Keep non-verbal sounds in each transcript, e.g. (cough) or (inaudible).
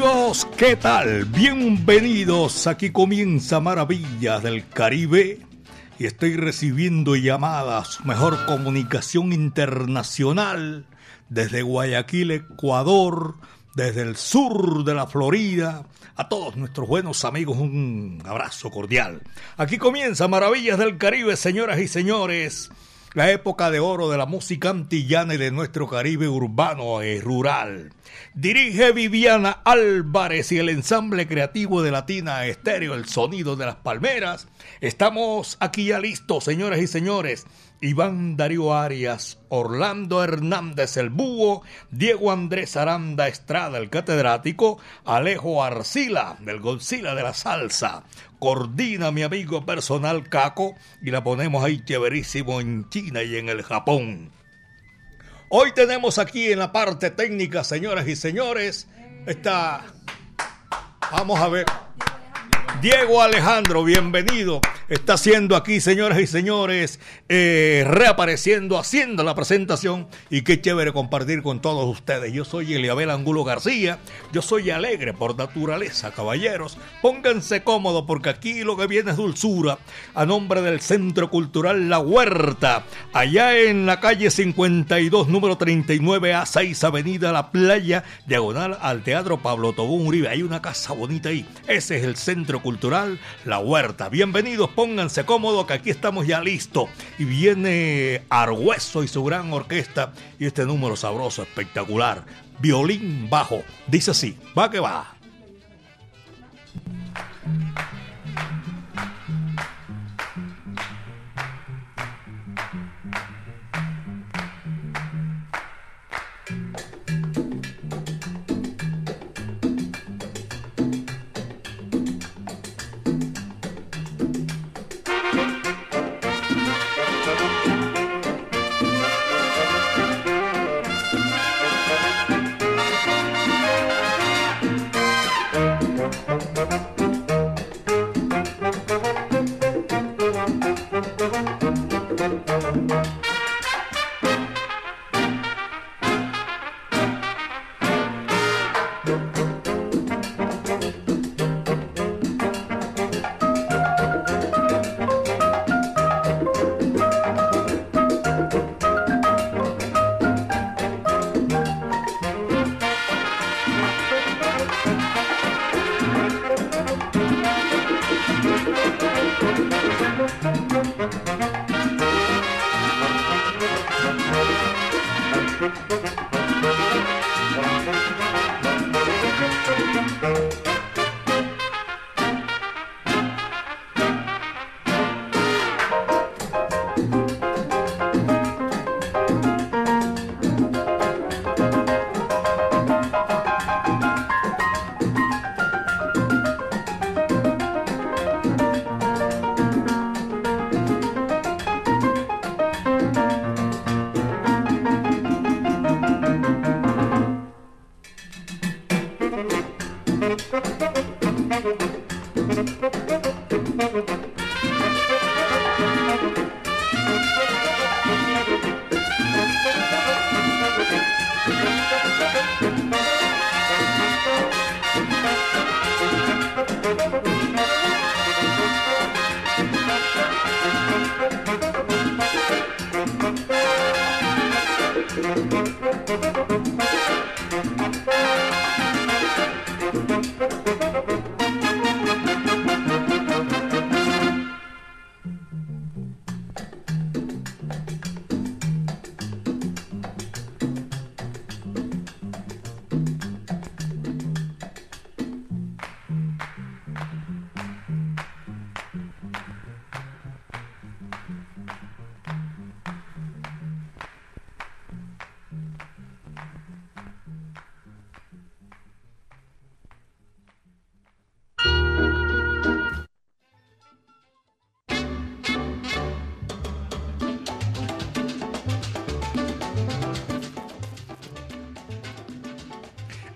Amigos, ¿qué tal? Bienvenidos. Aquí comienza Maravillas del Caribe y estoy recibiendo llamadas, mejor comunicación internacional desde Guayaquil, Ecuador, desde el sur de la Florida. A todos nuestros buenos amigos un abrazo cordial. Aquí comienza Maravillas del Caribe, señoras y señores. La época de oro de la música antillana y de nuestro Caribe urbano y rural. Dirige Viviana Álvarez y el ensamble creativo de Latina Estéreo, el sonido de las palmeras. Estamos aquí ya listos, señoras y señores. Iván Darío Arias, Orlando Hernández el Búho, Diego Andrés Aranda Estrada el catedrático, Alejo Arcila del Godzilla de la Salsa. Coordina mi amigo personal Caco y la ponemos ahí chéverísimo en China y en el Japón. Hoy tenemos aquí en la parte técnica, señoras y señores, está... Vamos a ver. Diego Alejandro, bienvenido. Está haciendo aquí, señoras y señores, eh, reapareciendo, haciendo la presentación. Y qué chévere compartir con todos ustedes. Yo soy Eliabel Angulo García. Yo soy alegre por naturaleza, caballeros. Pónganse cómodos porque aquí lo que viene es dulzura. A nombre del Centro Cultural La Huerta, allá en la calle 52, número 39 a 6, Avenida La Playa, diagonal al Teatro Pablo Tobón Uribe. Hay una casa bonita ahí. Ese es el Centro Cultural La Huerta. Bienvenidos, pónganse cómodos que aquí estamos ya listos. Y viene Argüeso y su gran orquesta y este número sabroso, espectacular. Violín bajo. Dice así, va que va.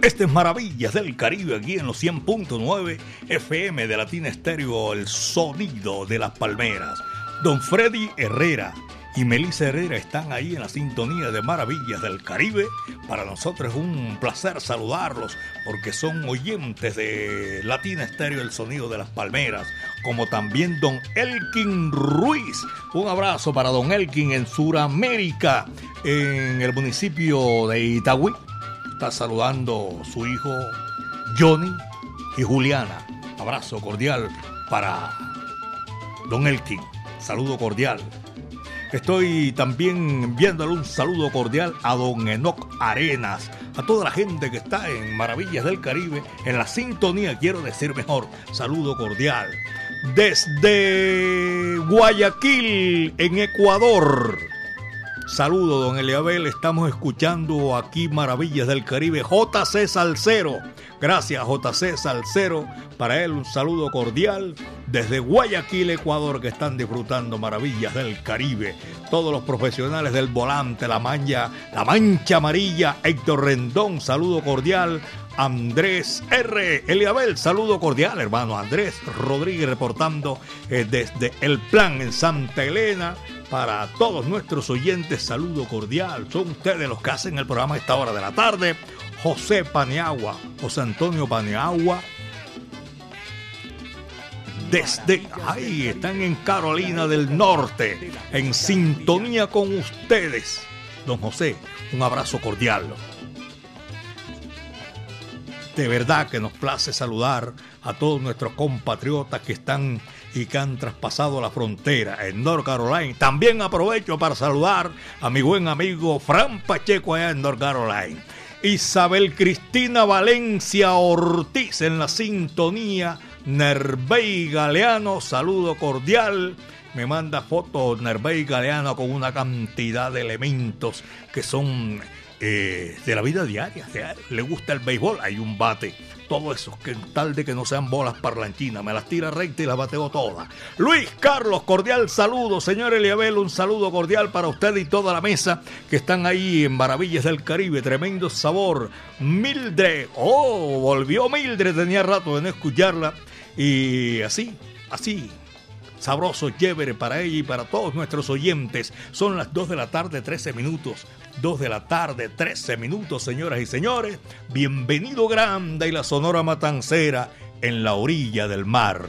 Este es Maravillas del Caribe aquí en los 100.9 FM de Latina Estéreo, el sonido de las palmeras. Don Freddy Herrera y Melissa Herrera están ahí en la sintonía de Maravillas del Caribe. Para nosotros es un placer saludarlos porque son oyentes de Latina Estéreo, el sonido de las palmeras, como también don Elkin Ruiz. Un abrazo para don Elkin en Sudamérica, en el municipio de Itagüí está saludando su hijo Johnny y Juliana. Abrazo cordial para Don Elkin. Saludo cordial. Estoy también enviándole un saludo cordial a Don Enoc Arenas, a toda la gente que está en Maravillas del Caribe, en la sintonía, quiero decir mejor, saludo cordial. Desde Guayaquil, en Ecuador. Saludo, don Eliabel. Estamos escuchando aquí Maravillas del Caribe. JC Salcero. Gracias, JC Salcero. Para él un saludo cordial desde Guayaquil, Ecuador, que están disfrutando Maravillas del Caribe. Todos los profesionales del volante, la mancha, la mancha amarilla, Héctor Rendón, saludo cordial. Andrés R. Eliabel, saludo cordial, hermano Andrés Rodríguez, reportando eh, desde El Plan en Santa Elena. Para todos nuestros oyentes, saludo cordial. Son ustedes los que hacen el programa a esta hora de la tarde. José Paniagua, José Antonio Paniagua. Desde ahí están en Carolina del Norte, en sintonía con ustedes. Don José, un abrazo cordial. De verdad que nos place saludar a todos nuestros compatriotas que están y que han traspasado la frontera en North Carolina. También aprovecho para saludar a mi buen amigo Fran Pacheco allá en North Carolina. Isabel Cristina Valencia Ortiz en la sintonía. Nervey Galeano, saludo cordial. Me manda fotos Nervey Galeano con una cantidad de elementos que son eh, de la vida diaria. le gusta el béisbol, hay un bate. Todo eso, que tal de que no sean bolas parlanchinas, me las tira recta y las bateo todas. Luis Carlos, cordial saludo, señor Eliabel, un saludo cordial para usted y toda la mesa que están ahí en Maravillas del Caribe, tremendo sabor. Mildred, oh, volvió Mildred, tenía rato de no escucharla. Y así, así, sabroso, chévere para ella y para todos nuestros oyentes. Son las 2 de la tarde, 13 minutos. 2 de la tarde, 13 minutos, señoras y señores. Bienvenido Grande y la Sonora Matancera en la orilla del mar.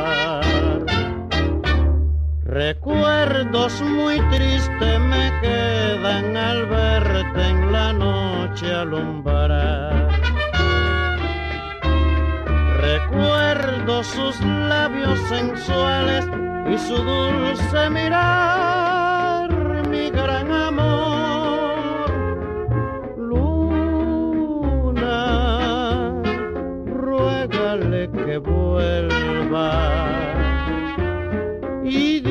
Recuerdos muy tristes me quedan al verte en la noche alumbrar. Recuerdo sus labios sensuales y su dulce mirar, mi gran amor que vuelva y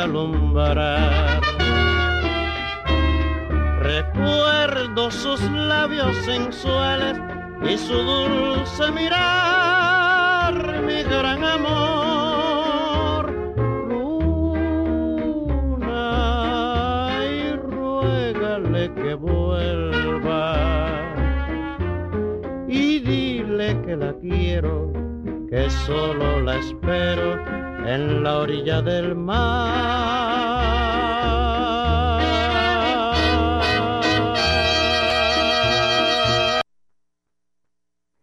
Alumbrar. Recuerdo sus labios sensuales y su dulce mirar, mi gran amor. Luna, y ruégale que vuelva y dile que la quiero, que solo la espero en la orilla del mar.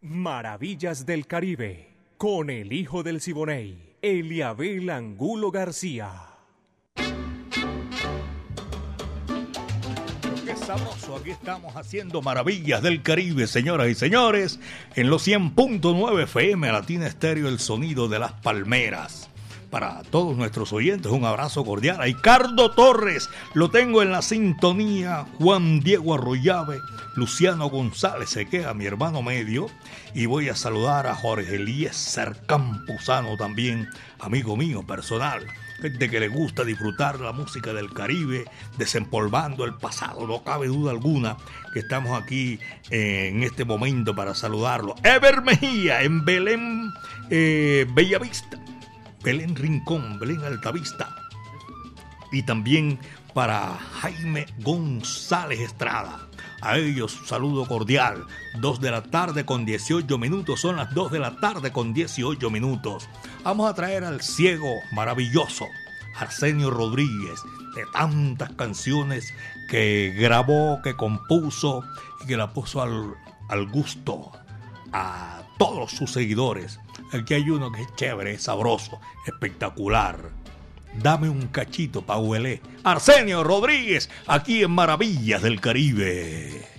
Maravillas del Caribe, con el hijo del Siboney, Eliabel Angulo García. Qué sabroso, aquí estamos haciendo maravillas del Caribe, señoras y señores, en los 100.9 FM Latina Estéreo, el sonido de las palmeras para todos nuestros oyentes. Un abrazo cordial. A Ricardo Torres, lo tengo en la sintonía. Juan Diego Arroyave, Luciano González se queda, mi hermano medio. Y voy a saludar a Jorge Eliezer Campuzano también, amigo mío personal. Gente que le gusta disfrutar la música del Caribe, desempolvando el pasado, no cabe duda alguna que estamos aquí eh, en este momento para saludarlo. Ever Mejía en Belén, eh, Bellavista Belén Rincón, Belén Altavista. Y también para Jaime González Estrada. A ellos saludo cordial. 2 de la tarde con 18 minutos. Son las 2 de la tarde con 18 minutos. Vamos a traer al ciego maravilloso, Arsenio Rodríguez, de tantas canciones que grabó, que compuso y que la puso al, al gusto a todos sus seguidores. Aquí hay uno que es chévere, sabroso, espectacular. Dame un cachito pa' huele. Arsenio Rodríguez, aquí en Maravillas del Caribe.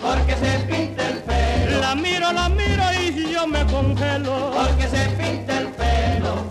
porque se pinta el pelo. La miro, la miro y yo me congelo, porque se pinta el pelo.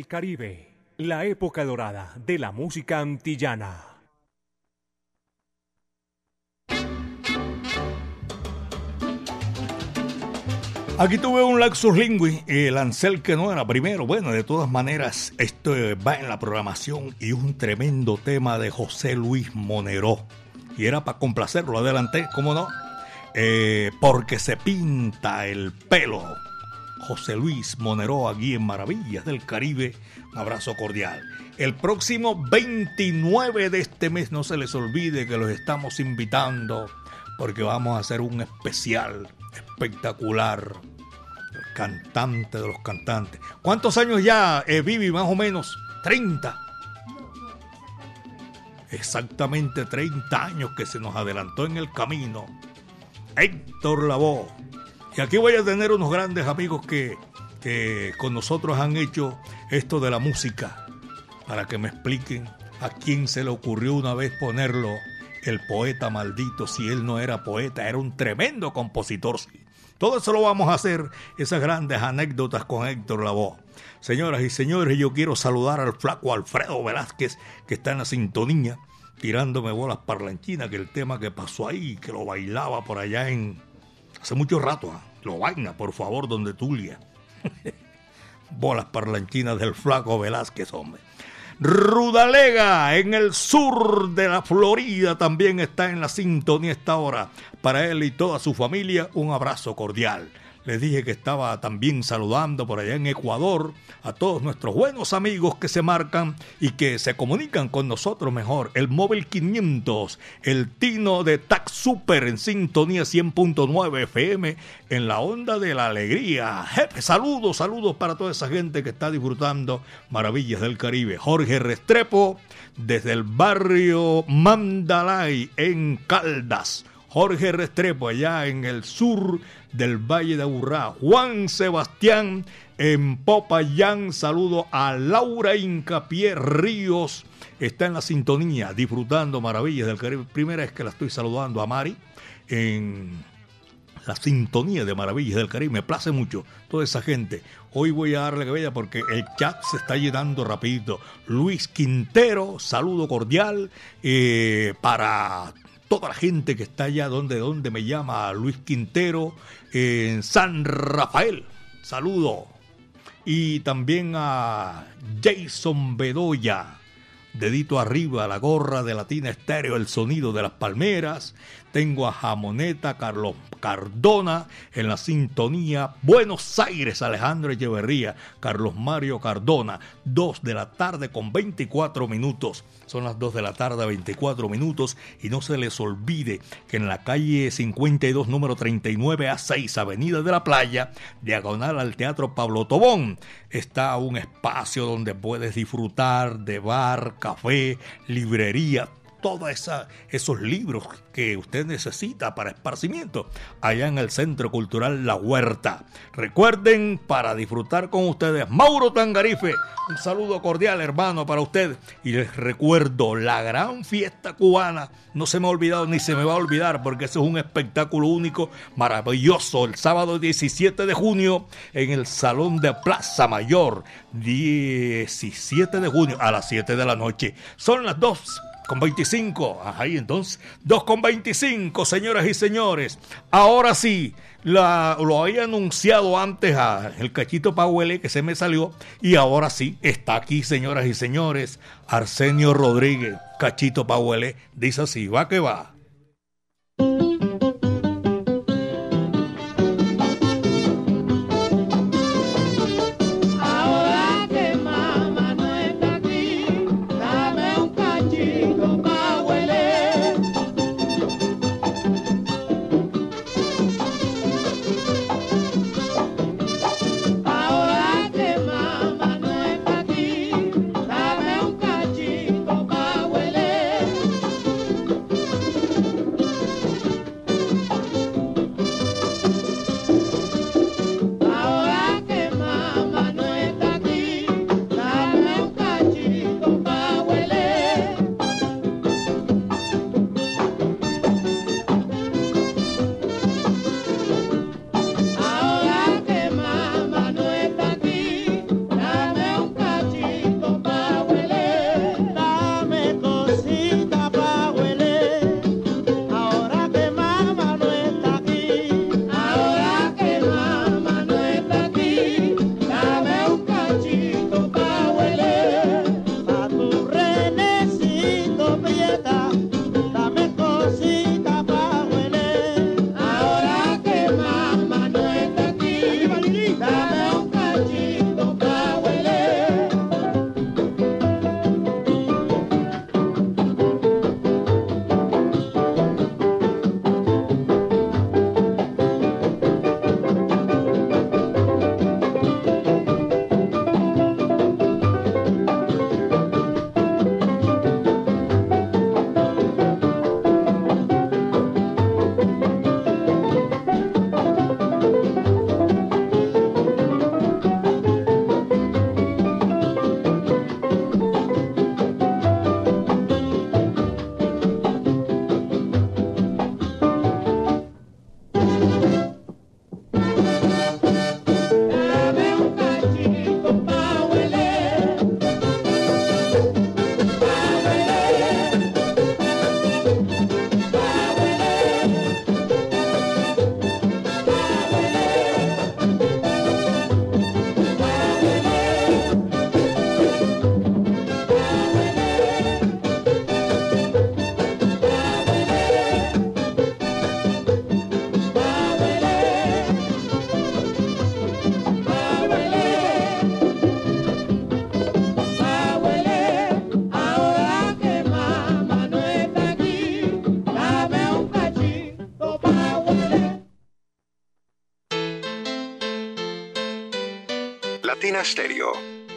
Del Caribe, la época dorada de la música antillana. Aquí tuve un Laxus Lingui, el Ansel que no era primero. Bueno, de todas maneras, esto va en la programación y un tremendo tema de José Luis Monero. Y era para complacerlo, adelante, ¿cómo no? Eh, porque se pinta el pelo. José Luis Monero aquí en Maravillas del Caribe. Un abrazo cordial. El próximo 29 de este mes, no se les olvide que los estamos invitando porque vamos a hacer un especial espectacular. El cantante de los cantantes. ¿Cuántos años ya, eh, Vivi, más o menos? 30. Exactamente 30 años que se nos adelantó en el camino. Héctor Lavoe. Y aquí voy a tener unos grandes amigos que, que con nosotros han hecho esto de la música. Para que me expliquen a quién se le ocurrió una vez ponerlo el poeta maldito si él no era poeta, era un tremendo compositor. Todo eso lo vamos a hacer, esas grandes anécdotas con Héctor Lavoe. Señoras y señores, yo quiero saludar al flaco Alfredo Velázquez, que está en la sintonía, tirándome bolas parlanchinas, que el tema que pasó ahí, que lo bailaba por allá en... Hace mucho rato, ¿ah? lo vaina, por favor, donde Tulia. (laughs) bolas parlanchinas del flaco Velázquez, hombre. Rudalega, en el sur de la Florida, también está en la sintonía esta hora. Para él y toda su familia, un abrazo cordial. Les dije que estaba también saludando por allá en Ecuador a todos nuestros buenos amigos que se marcan y que se comunican con nosotros mejor. El móvil 500, el Tino de Tax Super en sintonía 100.9 FM en la onda de la alegría. Jefe, saludos, saludos para toda esa gente que está disfrutando maravillas del Caribe. Jorge Restrepo desde el barrio Mandalay en Caldas. Jorge Restrepo allá en el sur del Valle de Aburrá. Juan Sebastián en Popayán. Saludo a Laura Incapié Ríos. Está en la sintonía, disfrutando maravillas del Caribe. Primera vez que la estoy saludando a Mari en la sintonía de Maravillas del Caribe. Me place mucho toda esa gente. Hoy voy a darle cabella porque el chat se está llenando rapidito. Luis Quintero, saludo cordial eh, para toda la gente que está allá donde, donde me llama Luis Quintero en San Rafael. Saludo. Y también a Jason Bedoya. Dedito arriba, la gorra de Latina Estéreo, el sonido de las palmeras. Tengo a Jamoneta Carlos Cardona en la sintonía. Buenos Aires, Alejandro Echeverría, Carlos Mario Cardona. Dos de la tarde con 24 minutos. Son las 2 de la tarde, 24 minutos. Y no se les olvide que en la calle 52, número 39 a 6, Avenida de la Playa, diagonal al Teatro Pablo Tobón, está un espacio donde puedes disfrutar de bar, café, librería, todos esos libros que usted necesita para esparcimiento allá en el Centro Cultural La Huerta. Recuerden, para disfrutar con ustedes, Mauro Tangarife, un saludo cordial hermano para usted y les recuerdo la gran fiesta cubana, no se me ha olvidado ni se me va a olvidar porque eso es un espectáculo único, maravilloso, el sábado 17 de junio en el Salón de Plaza Mayor, 17 de junio a las 7 de la noche. Son las dos con 25. Ahí entonces, 2 con 25, señoras y señores. Ahora sí, lo había anunciado antes a el cachito Pahuele que se me salió. Y ahora sí, está aquí, señoras y señores. Arsenio Rodríguez, cachito Pahuele, dice así, va que va.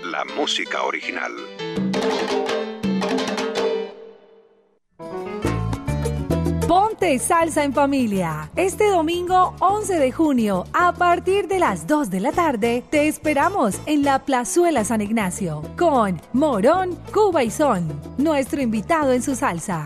La música original. Ponte salsa en familia. Este domingo 11 de junio, a partir de las 2 de la tarde, te esperamos en la Plazuela San Ignacio con Morón, Cuba y Son, nuestro invitado en su salsa.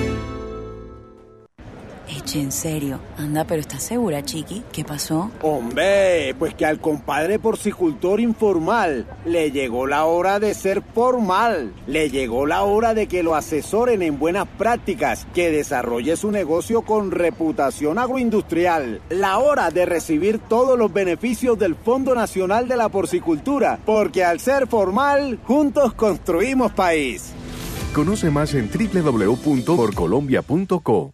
Eche, en serio. Anda, pero ¿estás segura, Chiqui? ¿Qué pasó? Hombre, pues que al compadre porcicultor informal le llegó la hora de ser formal. Le llegó la hora de que lo asesoren en buenas prácticas, que desarrolle su negocio con reputación agroindustrial. La hora de recibir todos los beneficios del Fondo Nacional de la Porcicultura, porque al ser formal, juntos construimos país. Conoce más en www.porcolombia.co.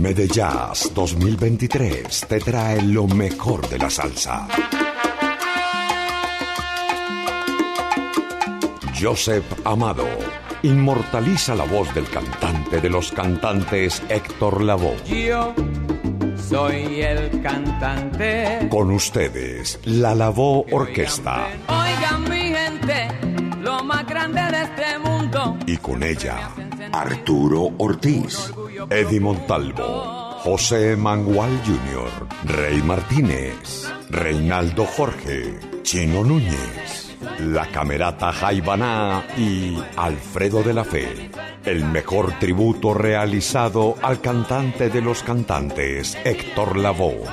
Medellas 2023 te trae lo mejor de la salsa. Joseph Amado inmortaliza la voz del cantante de los cantantes Héctor Lavoe. Yo soy el cantante. Con ustedes, la Lavoe Orquesta. Oigan mi gente, lo más grande de este mundo. Y con ella, Arturo Ortiz, Eddie Montalvo, José Mangual Jr., Rey Martínez, Reinaldo Jorge, Chino Núñez, la camerata Jaibaná y Alfredo de la Fe. El mejor tributo realizado al cantante de los cantantes, Héctor Lavoe.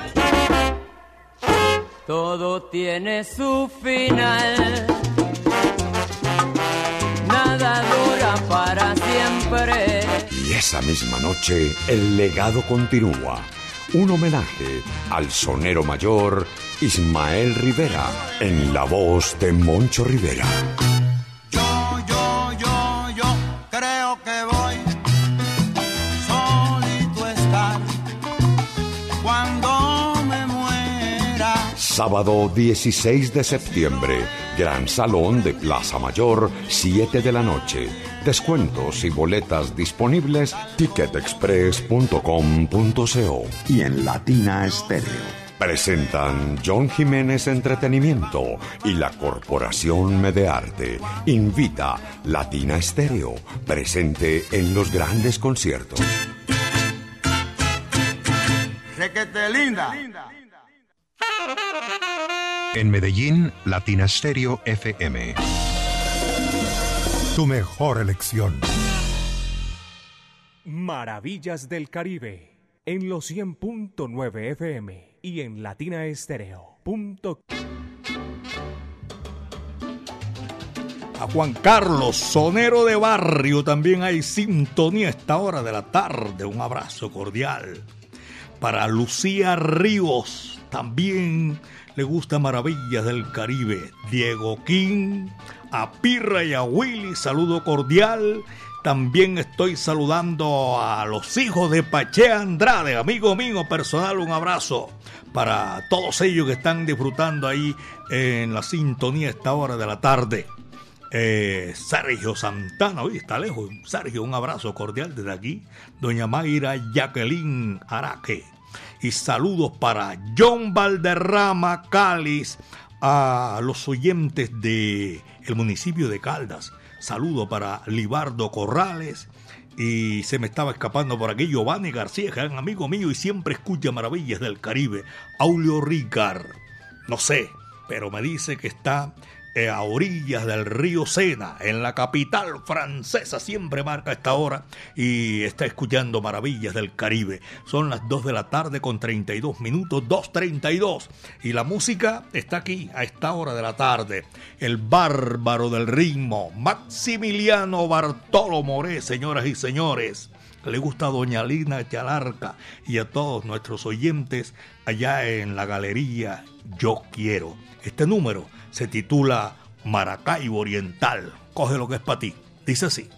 Todo tiene su final. Esa misma noche, el legado continúa. Un homenaje al sonero mayor Ismael Rivera en la voz de Moncho Rivera. Sábado 16 de septiembre, Gran Salón de Plaza Mayor, 7 de la noche. Descuentos y boletas disponibles ticketexpress.com.co y en Latina Estéreo. Presentan John Jiménez Entretenimiento y la Corporación Medearte. Invita Latina Estéreo, presente en los grandes conciertos. Requete linda. En Medellín, Latina Stereo FM. Tu mejor elección. Maravillas del Caribe en los 100.9 FM y en latinaestereo.com. A Juan Carlos, sonero de barrio, también hay sintonía a esta hora de la tarde. Un abrazo cordial. Para Lucía Ríos, también le gusta Maravillas del Caribe. Diego King, a Pirra y a Willy, saludo cordial. También estoy saludando a los hijos de Pache Andrade, amigo mío personal, un abrazo para todos ellos que están disfrutando ahí en la sintonía a esta hora de la tarde. Eh, Sergio Santana, hoy está lejos. Sergio, un abrazo cordial desde aquí. Doña Mayra Jacqueline Araque. Y saludos para John Valderrama Cáliz, a los oyentes de el municipio de Caldas. Saludo para Libardo Corrales. Y se me estaba escapando por aquí Giovanni García, un amigo mío y siempre escucha maravillas del Caribe. Aulio Ricard, no sé, pero me dice que está a orillas del río Sena, en la capital francesa, siempre marca esta hora y está escuchando maravillas del Caribe. Son las 2 de la tarde con 32 minutos, 2.32. Y la música está aquí a esta hora de la tarde. El bárbaro del ritmo, Maximiliano Bartolo Moré, señoras y señores. Le gusta a Doña Lina Chalarca y a todos nuestros oyentes allá en la galería Yo Quiero. Este número se titula Maracaibo Oriental. Coge lo que es para ti. Dice así.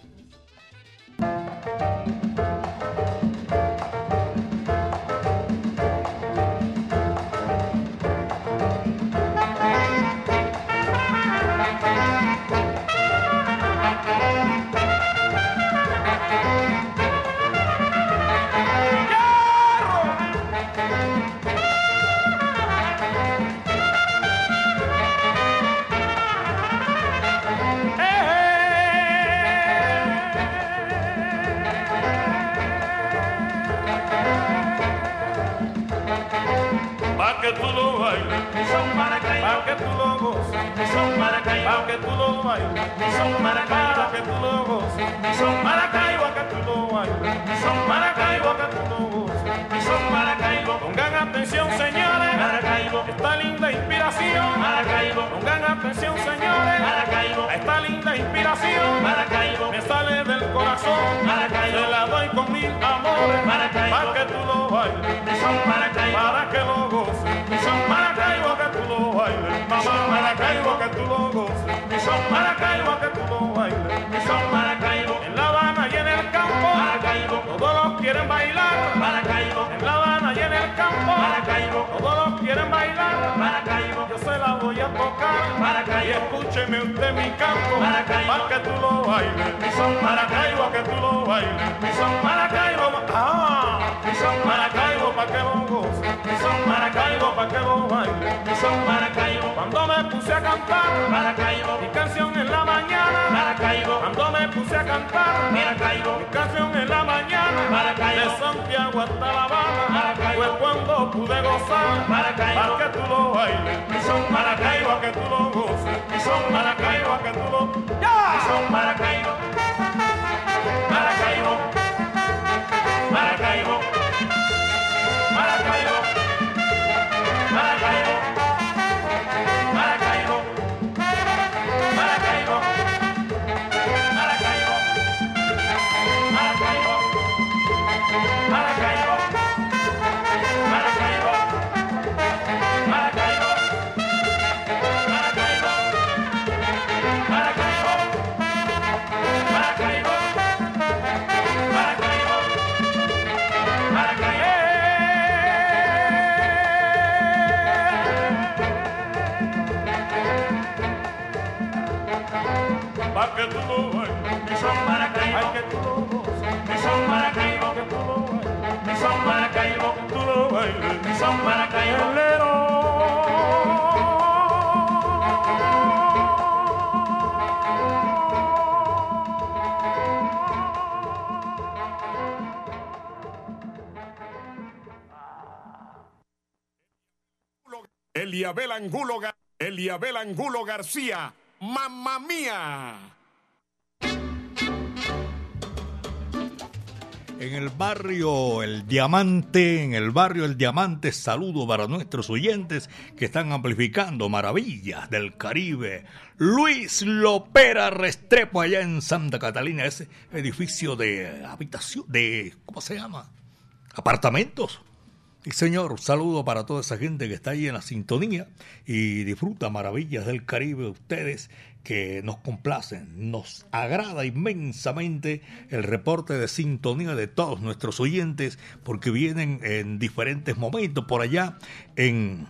Y escúcheme usted mi campo, Maracaibo, para que tú lo bailes, mi son Maracaibo, que tú lo bailes, mi son Maracaibo, ah, mi son Maracaibo, para que lo goce, mi son Maracaibo, para que lo baile, mi son Maracaibo, cuando me puse a cantar, Maracaibo, mi canción en la mañana, Maracaibo, cuando me puse a cantar, Maracaibo, mi canción en la mañana, Maracaibo, de Santiago hasta La Habana, Maracaibo, fue cuando pude gozar, Maracaibo, para que tú lo bailes, mi son Maracaibo, que tú lo goces, mi son Maracaibo, que tú lo, ya, mi son Maracaibo, Eliabel Angulo, Eliabel Angulo García, mamá mía. En el barrio El Diamante, en el barrio El Diamante, saludo para nuestros oyentes que están amplificando maravillas del Caribe. Luis Lopera Restrepo, allá en Santa Catalina, ese edificio de habitación, de, ¿cómo se llama? Apartamentos. Y señor, saludo para toda esa gente que está ahí en la sintonía y disfruta maravillas del Caribe. Ustedes que nos complacen, nos agrada inmensamente el reporte de sintonía de todos nuestros oyentes porque vienen en diferentes momentos por allá en,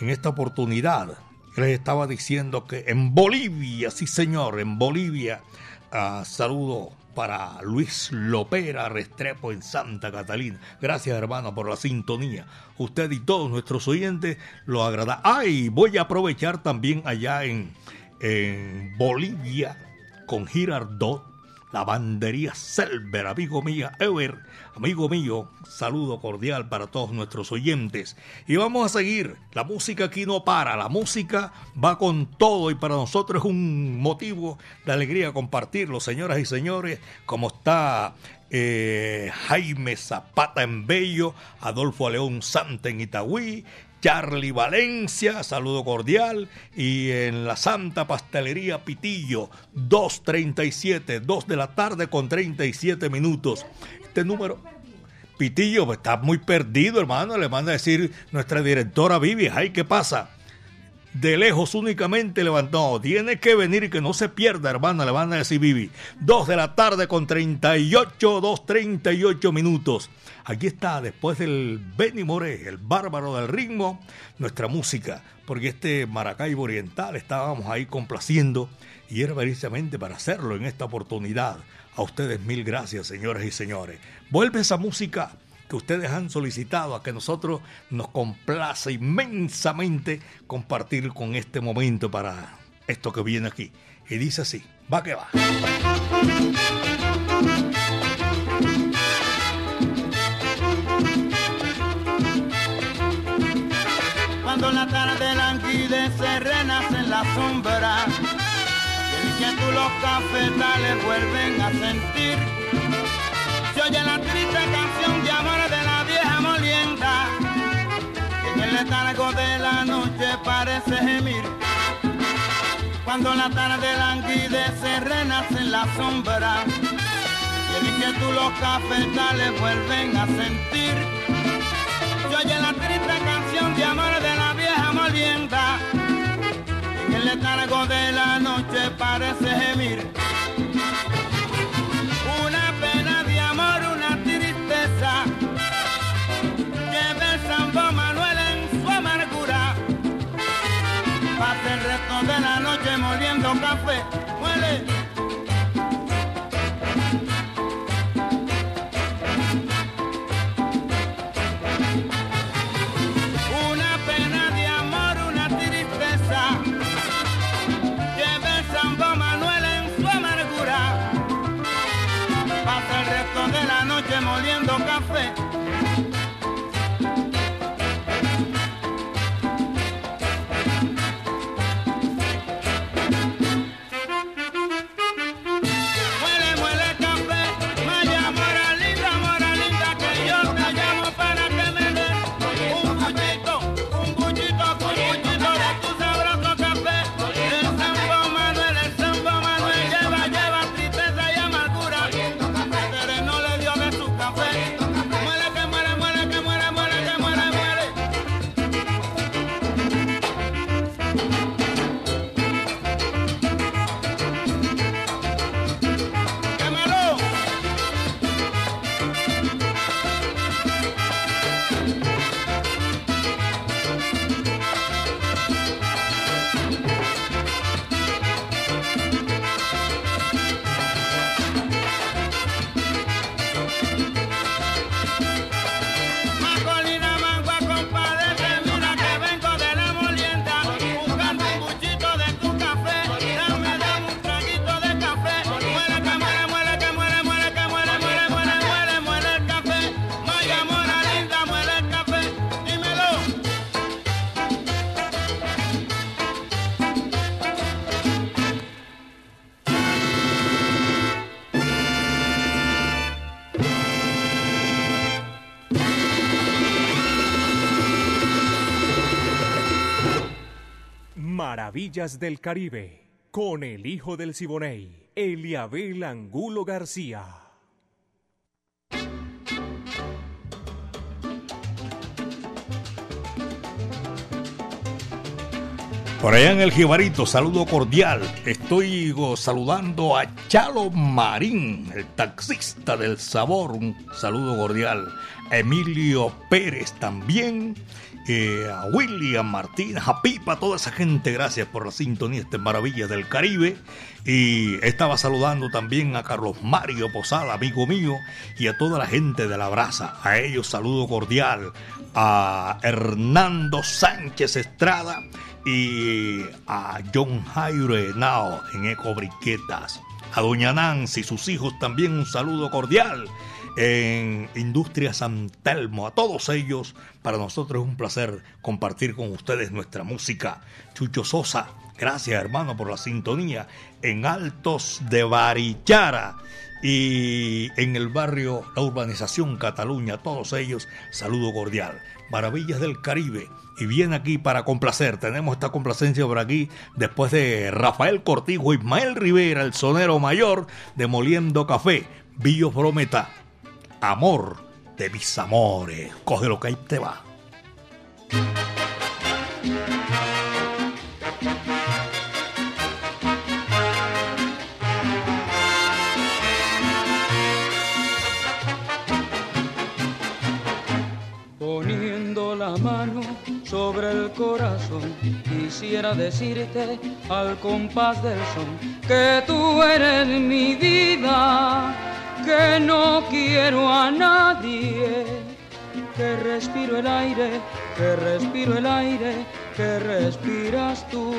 en esta oportunidad. Les estaba diciendo que en Bolivia, sí señor, en Bolivia, ah, saludo para Luis Lopera Restrepo en Santa Catalina. Gracias, hermano, por la sintonía. Usted y todos nuestros oyentes lo agrada. Ay, voy a aprovechar también allá en, en Bolivia con Girardot, Lavandería Selver, amigo mío, Ever, amigo mío, saludo cordial para todos nuestros oyentes. Y vamos a seguir, la música aquí no para, la música va con todo y para nosotros es un motivo de alegría compartirlo, señoras y señores, como está eh, Jaime Zapata en Bello, Adolfo León Santa en Itagüí, Charlie Valencia, saludo cordial. Y en la Santa Pastelería Pitillo, 2.37, 2 de la tarde con 37 minutos. Este número, Pitillo, está muy perdido, hermano. Le manda a decir nuestra directora Vivi, ay, ¿qué pasa? De lejos únicamente levantó. Tiene que venir y que no se pierda, hermana, le van a decir Vivi. 2 de la tarde con 38, 2.38 minutos. Aquí está, después del Benny Moré, el bárbaro del ritmo, nuestra música. Porque este Maracaibo Oriental estábamos ahí complaciendo y era precisamente para hacerlo en esta oportunidad. A ustedes mil gracias, señoras y señores. Vuelve esa música ustedes han solicitado a que nosotros nos complace inmensamente compartir con este momento para esto que viene aquí. Y dice así, va que va. Cuando la tarde languidece, renace en la sombra tú los cafetales vuelven a sentir. Se oye la letargo de la noche parece gemir. Cuando la tarde languidece, renace en la sombra. Y el tú los cafetales vuelven a sentir. Se oye la triste canción de amor de la vieja molienda el letargo de la noche parece gemir. Moliendo Del Caribe, con el hijo del Siboney, Eliabel Angulo García. Por allá en el Jibarito, saludo cordial. Estoy saludando a Chalo Marín, el taxista del sabor. Un saludo cordial. Emilio Pérez también a William Martínez, a Pipa, toda esa gente, gracias por la sintonía, este Maravillas del Caribe. Y estaba saludando también a Carlos Mario Posada, amigo mío, y a toda la gente de la brasa. A ellos saludo cordial, a Hernando Sánchez Estrada y a John Jairo Nao en Eco Briquetas. A Doña Nancy y sus hijos también un saludo cordial en Industria San Telmo. A todos ellos, para nosotros es un placer compartir con ustedes nuestra música. Chucho Sosa, gracias hermano por la sintonía. En Altos de Barichara y en el barrio, la urbanización Cataluña, a todos ellos, saludo cordial. Maravillas del Caribe. Y viene aquí para complacer. Tenemos esta complacencia por aquí después de Rafael Cortijo, Ismael Rivera, el sonero mayor, demoliendo café. Billos Brometa, amor de mis amores. Coge lo que ahí te va. Poniendo la mano sobre el corazón, quisiera decirte al compás del son que tú eres mi vida que no quiero a nadie, que respiro el aire, que respiro el aire, que respiras tú.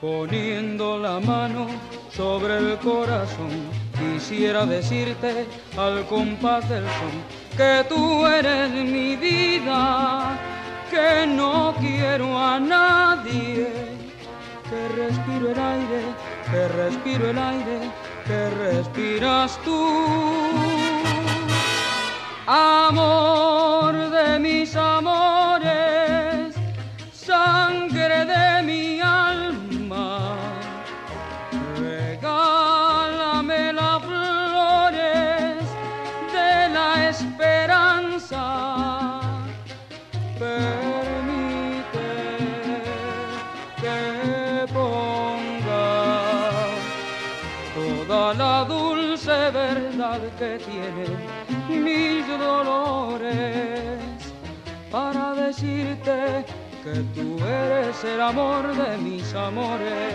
Poniendo la mano sobre el corazón, quisiera decirte al compás del son que tú eres mi vida, que no quiero a nadie que respiro el aire, que respiro el aire, que respiras tú. Amor de mis amores, que tiene mis dolores para decirte que tú eres el amor de mis amores.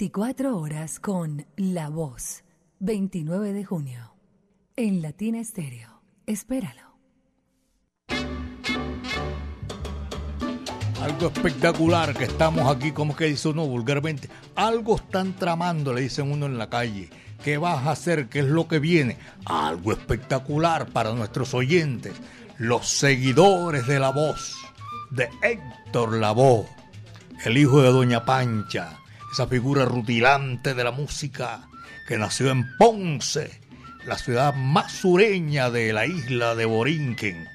24 horas con La Voz. 29 de junio. En Latina Estéreo. Espéralo. Algo espectacular que estamos aquí, como que dice uno vulgarmente. Algo están tramando, le dicen uno en la calle. ¿Qué vas a hacer? ¿Qué es lo que viene? Algo espectacular para nuestros oyentes, los seguidores de la voz, de Héctor Lavoe, el hijo de Doña Pancha, esa figura rutilante de la música que nació en Ponce, la ciudad más sureña de la isla de Borinquen.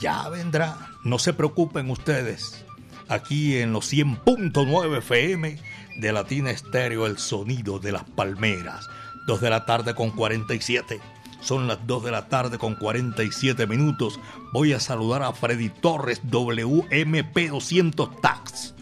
Ya vendrá, no se preocupen ustedes. Aquí en los 100.9 FM de Latina Estéreo, el sonido de las palmeras. 2 de la tarde con 47. Son las 2 de la tarde con 47 minutos. Voy a saludar a Freddy Torres, WMP 200 Tax.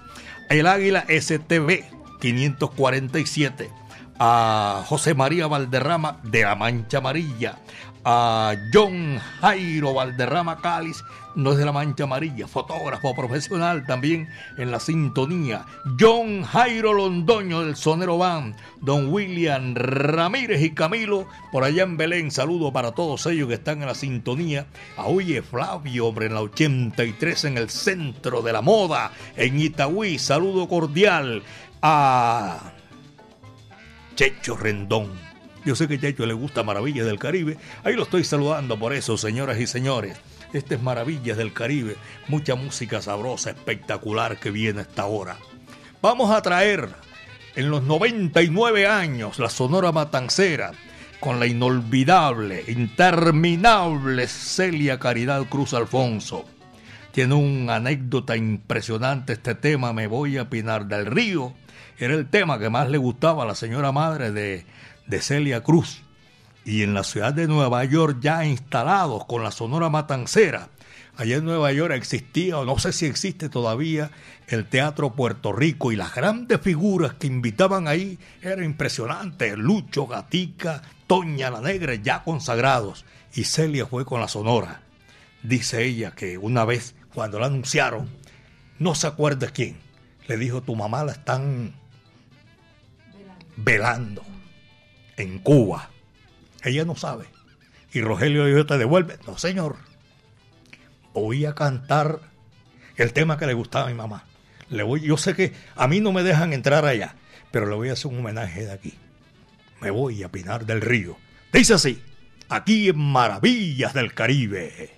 El Águila STV 547. A José María Valderrama de la Mancha Amarilla. A John Jairo Valderrama Cáliz no es de la mancha amarilla, fotógrafo profesional también en la sintonía. John Jairo Londoño del Sonero Band, Don William Ramírez y Camilo por allá en Belén. Saludo para todos ellos que están en la sintonía. A Oye Flavio, hombre, en la 83 en el centro de la moda, en Itagüí. Saludo cordial a Checho Rendón. Yo sé que Checho le gusta Maravillas del Caribe. Ahí lo estoy saludando por eso, señoras y señores. Este es Maravillas del Caribe, mucha música sabrosa, espectacular que viene a esta hora. Vamos a traer en los 99 años la Sonora Matancera con la inolvidable, interminable Celia Caridad Cruz Alfonso. Tiene una anécdota impresionante este tema, Me voy a Pinar del Río. Era el tema que más le gustaba a la señora madre de, de Celia Cruz. Y en la ciudad de Nueva York ya instalados con la Sonora Matancera. Allá en Nueva York existía, o no sé si existe todavía, el Teatro Puerto Rico y las grandes figuras que invitaban ahí eran impresionantes. Lucho, Gatica, Toña la Negra, ya consagrados. Y Celia fue con la Sonora. Dice ella que una vez, cuando la anunciaron, no se acuerda quién, le dijo, tu mamá la están velando en Cuba. Ella no sabe. Y Rogelio dijo, te devuelve. No, señor. Voy a cantar el tema que le gustaba a mi mamá. Le voy, yo sé que a mí no me dejan entrar allá, pero le voy a hacer un homenaje de aquí. Me voy a Pinar del Río. Dice así, aquí en Maravillas del Caribe.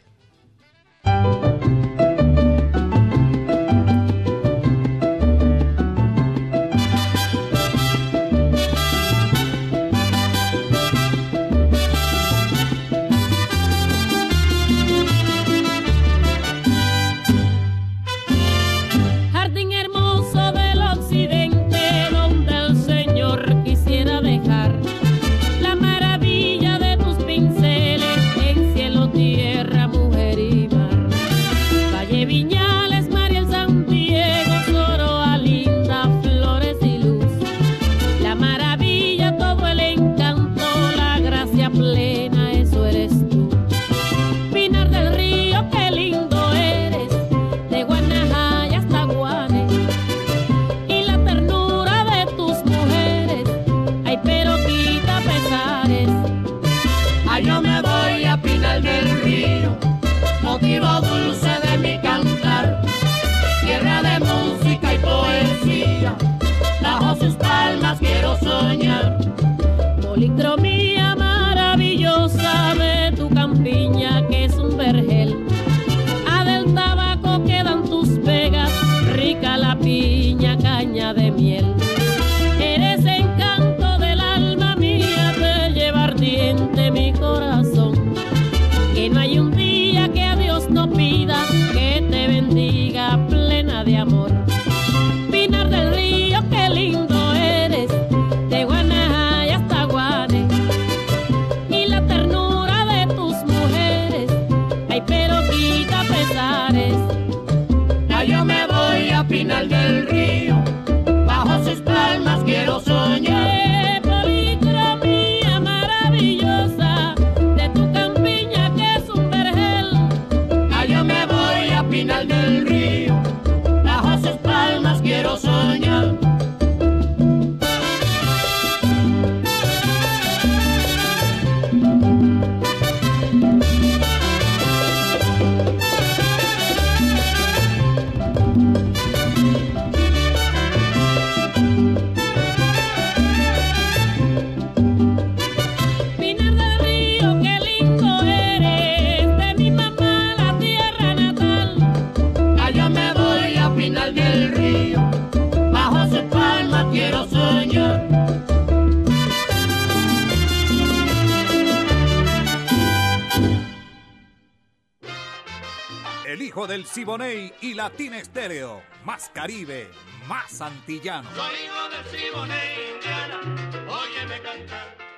Siboney y Latina Estéreo. Más Caribe, más antillano. Soy hijo del Siboney, Indiana. Óyeme cantar.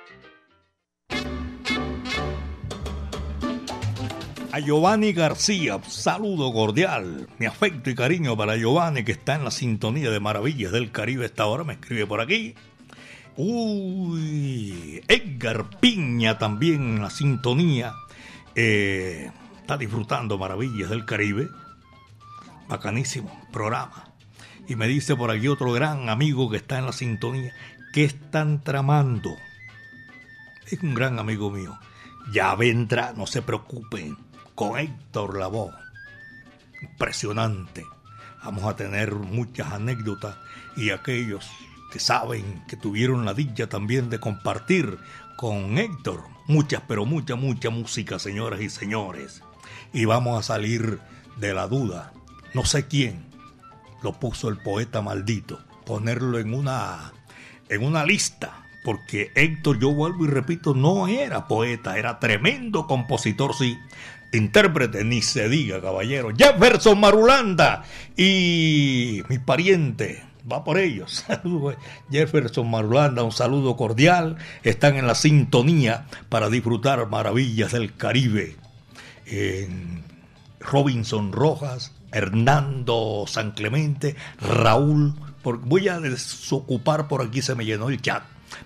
A Giovanni García, saludo cordial, mi afecto y cariño para Giovanni que está en la sintonía de Maravillas del Caribe esta hora, me escribe por aquí. Uy, Edgar Piña también en la sintonía, eh, está disfrutando Maravillas del Caribe. Bacanísimo programa. Y me dice por aquí otro gran amigo que está en la sintonía, ¿qué están tramando? Es un gran amigo mío. Ya vendrá, no se preocupen, con Héctor Lavoe. Impresionante. Vamos a tener muchas anécdotas y aquellos que saben que tuvieron la dicha también de compartir con Héctor muchas, pero mucha, mucha música, señoras y señores. Y vamos a salir de la duda no sé quién lo puso el poeta maldito. ponerlo en una, en una lista porque Héctor, yo vuelvo y repito, no era poeta, era tremendo compositor, sí. Intérprete, ni se diga, caballero. Jefferson Marulanda y mi pariente, va por ellos. (laughs) Jefferson Marulanda, un saludo cordial. Están en la sintonía para disfrutar maravillas del Caribe. Robinson Rojas, Hernando San Clemente, Raúl. voy a desocupar por aquí, se me llenó el chat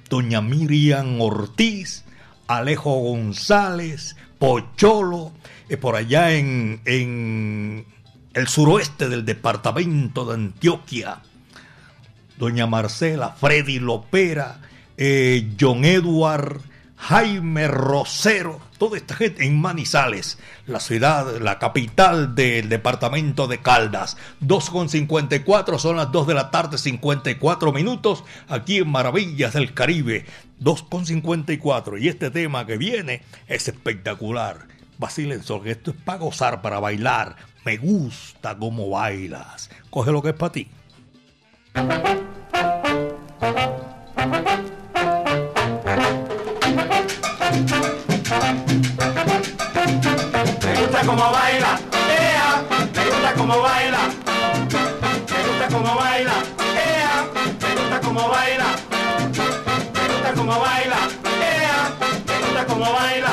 doña Miriam Ortiz, Alejo González, Pocholo, eh, por allá en, el suroeste del departamento de Antioquia, doña Marcela, Freddy Lopera, eh, John Edward, Jaime Rosero, toda esta gente en Manizales, la ciudad, la capital del departamento de Caldas. 2.54 son las 2 de la tarde, 54 minutos, aquí en Maravillas del Caribe. 2.54 y este tema que viene es espectacular. Basilenzo, que esto es para gozar, para bailar. Me gusta cómo bailas. Coge lo que es para ti. Cómo baila, ea, me gusta cómo baila, me gusta cómo baila, ea, me gusta cómo baila, me gusta cómo baila, ea, me gusta cómo baila,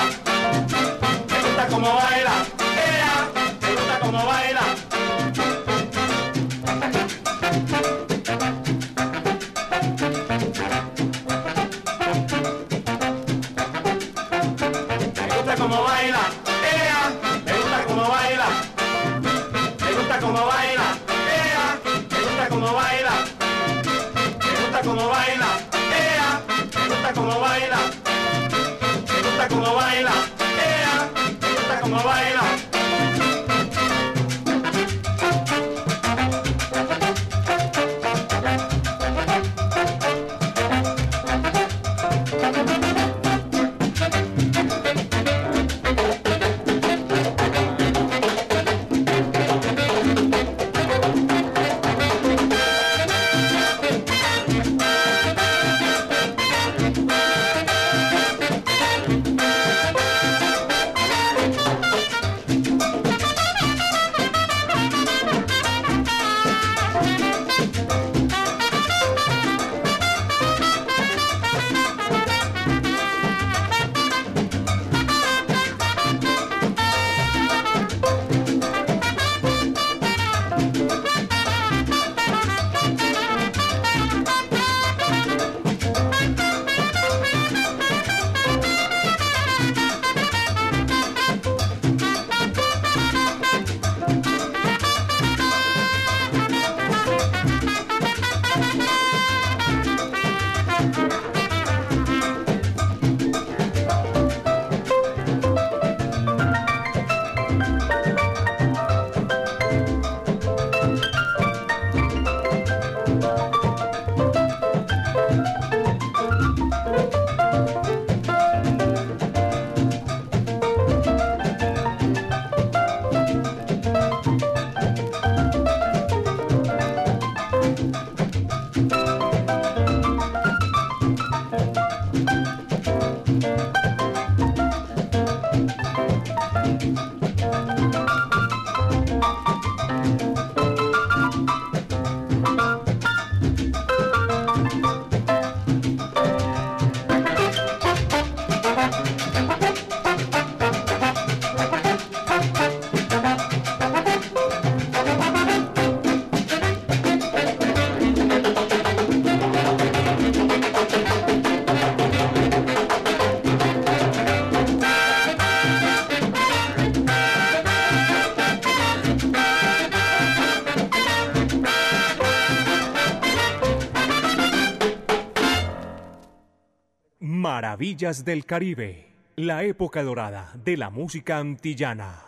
Maravillas del Caribe, la época dorada de la música antillana.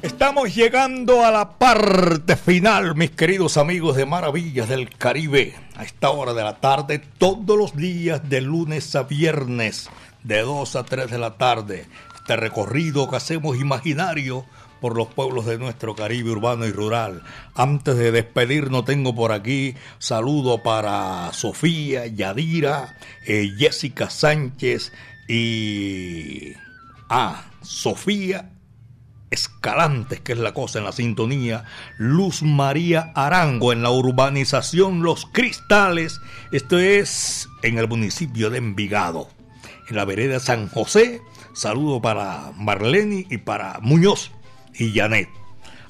Estamos llegando a la parte final, mis queridos amigos de Maravillas del Caribe. A esta hora de la tarde, todos los días, de lunes a viernes, de 2 a 3 de la tarde. Este recorrido que hacemos imaginario por los pueblos de nuestro Caribe urbano y rural. Antes de despedirnos tengo por aquí saludo para Sofía, Yadira, eh, Jessica Sánchez y... Ah, Sofía Escalantes, que es la cosa en la sintonía, Luz María Arango en la urbanización Los Cristales, esto es en el municipio de Envigado, en la vereda San José, saludo para Marlene y para Muñoz y Janet.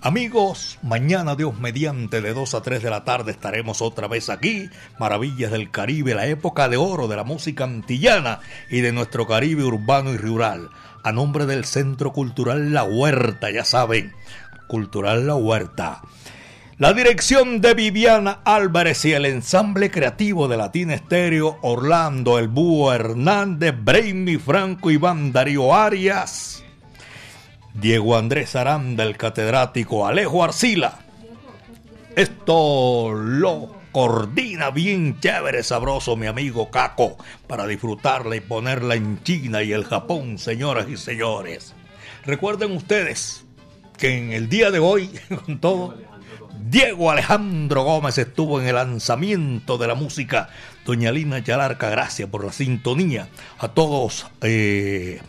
Amigos, mañana Dios mediante de 2 a 3 de la tarde estaremos otra vez aquí, Maravillas del Caribe, la época de oro de la música antillana y de nuestro Caribe urbano y rural a nombre del Centro Cultural La Huerta, ya saben, Cultural La Huerta. La dirección de Viviana Álvarez y el ensamble creativo de Latina Estéreo, Orlando, El Búho Hernández, Brainy Franco, Iván Darío Arias, Diego Andrés Aranda, el catedrático Alejo Arcila. Esto lo coordina bien chévere, sabroso mi amigo Caco para disfrutarla y ponerla en China y el Japón, señoras y señores. Recuerden ustedes que en el día de hoy, (laughs) con todo, Diego Alejandro Gómez estuvo en el lanzamiento de la música. Doña Lina Yalarca, gracias por la sintonía. A todos, eh,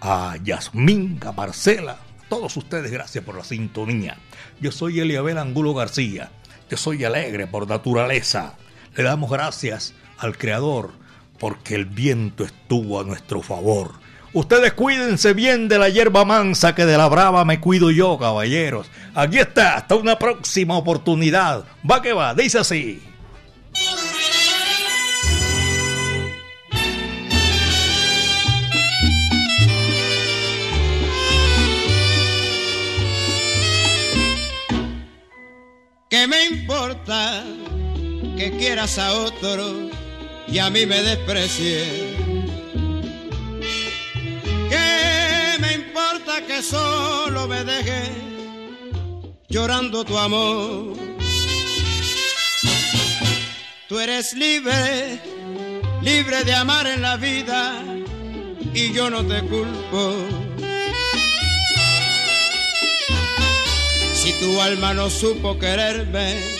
a Yasmín, a Marcela, todos ustedes, gracias por la sintonía. Yo soy Eliabel Angulo García. Yo soy alegre por naturaleza. Le damos gracias al Creador porque el viento estuvo a nuestro favor. Ustedes cuídense bien de la hierba mansa que de la brava me cuido yo, caballeros. Aquí está, hasta una próxima oportunidad. Va que va, dice así. Que quieras a otro y a mí me desprecies? ¿Qué me importa que solo me dejes llorando tu amor? Tú eres libre, libre de amar en la vida y yo no te culpo. Si tu alma no supo quererme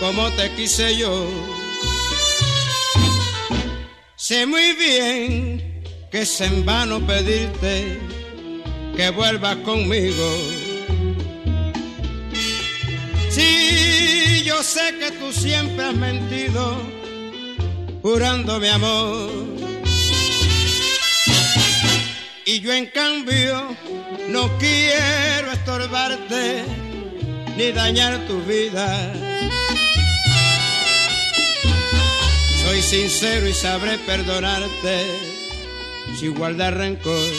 como te quise yo, sé muy bien que es en vano pedirte que vuelvas conmigo. Si yo sé que tú siempre has mentido, jurando mi amor. Y yo en cambio no quiero estorbarte ni dañar tu vida. Soy sincero y sabré perdonarte sin guardar rencor.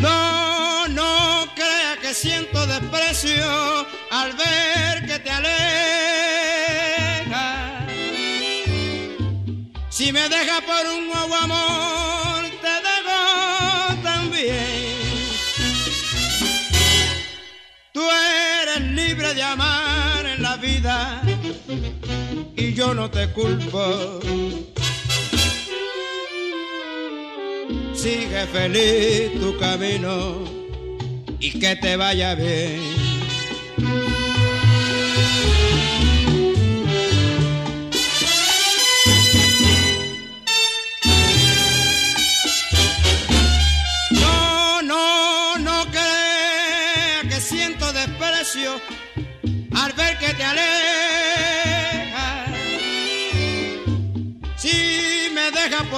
No, no crea que siento desprecio al ver que te alejas. Si me dejas por un nuevo amor, Tú eres libre de amar en la vida te culpo. Sigue feliz tu camino y que te vaya bien.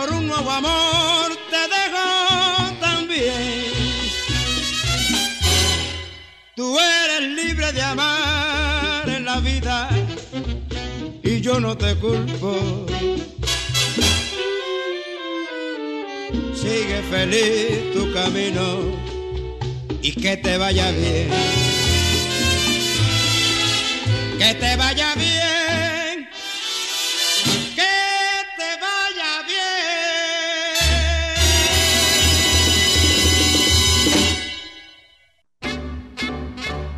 Por un nuevo amor, te dejo también. Tú eres libre de amar en la vida y yo no te culpo. Sigue feliz tu camino y que te vaya bien que te vaya bien,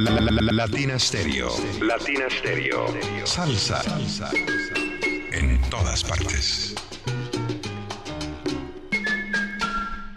Latina Stereo. Latina Stereo. Salsa. En todas partes.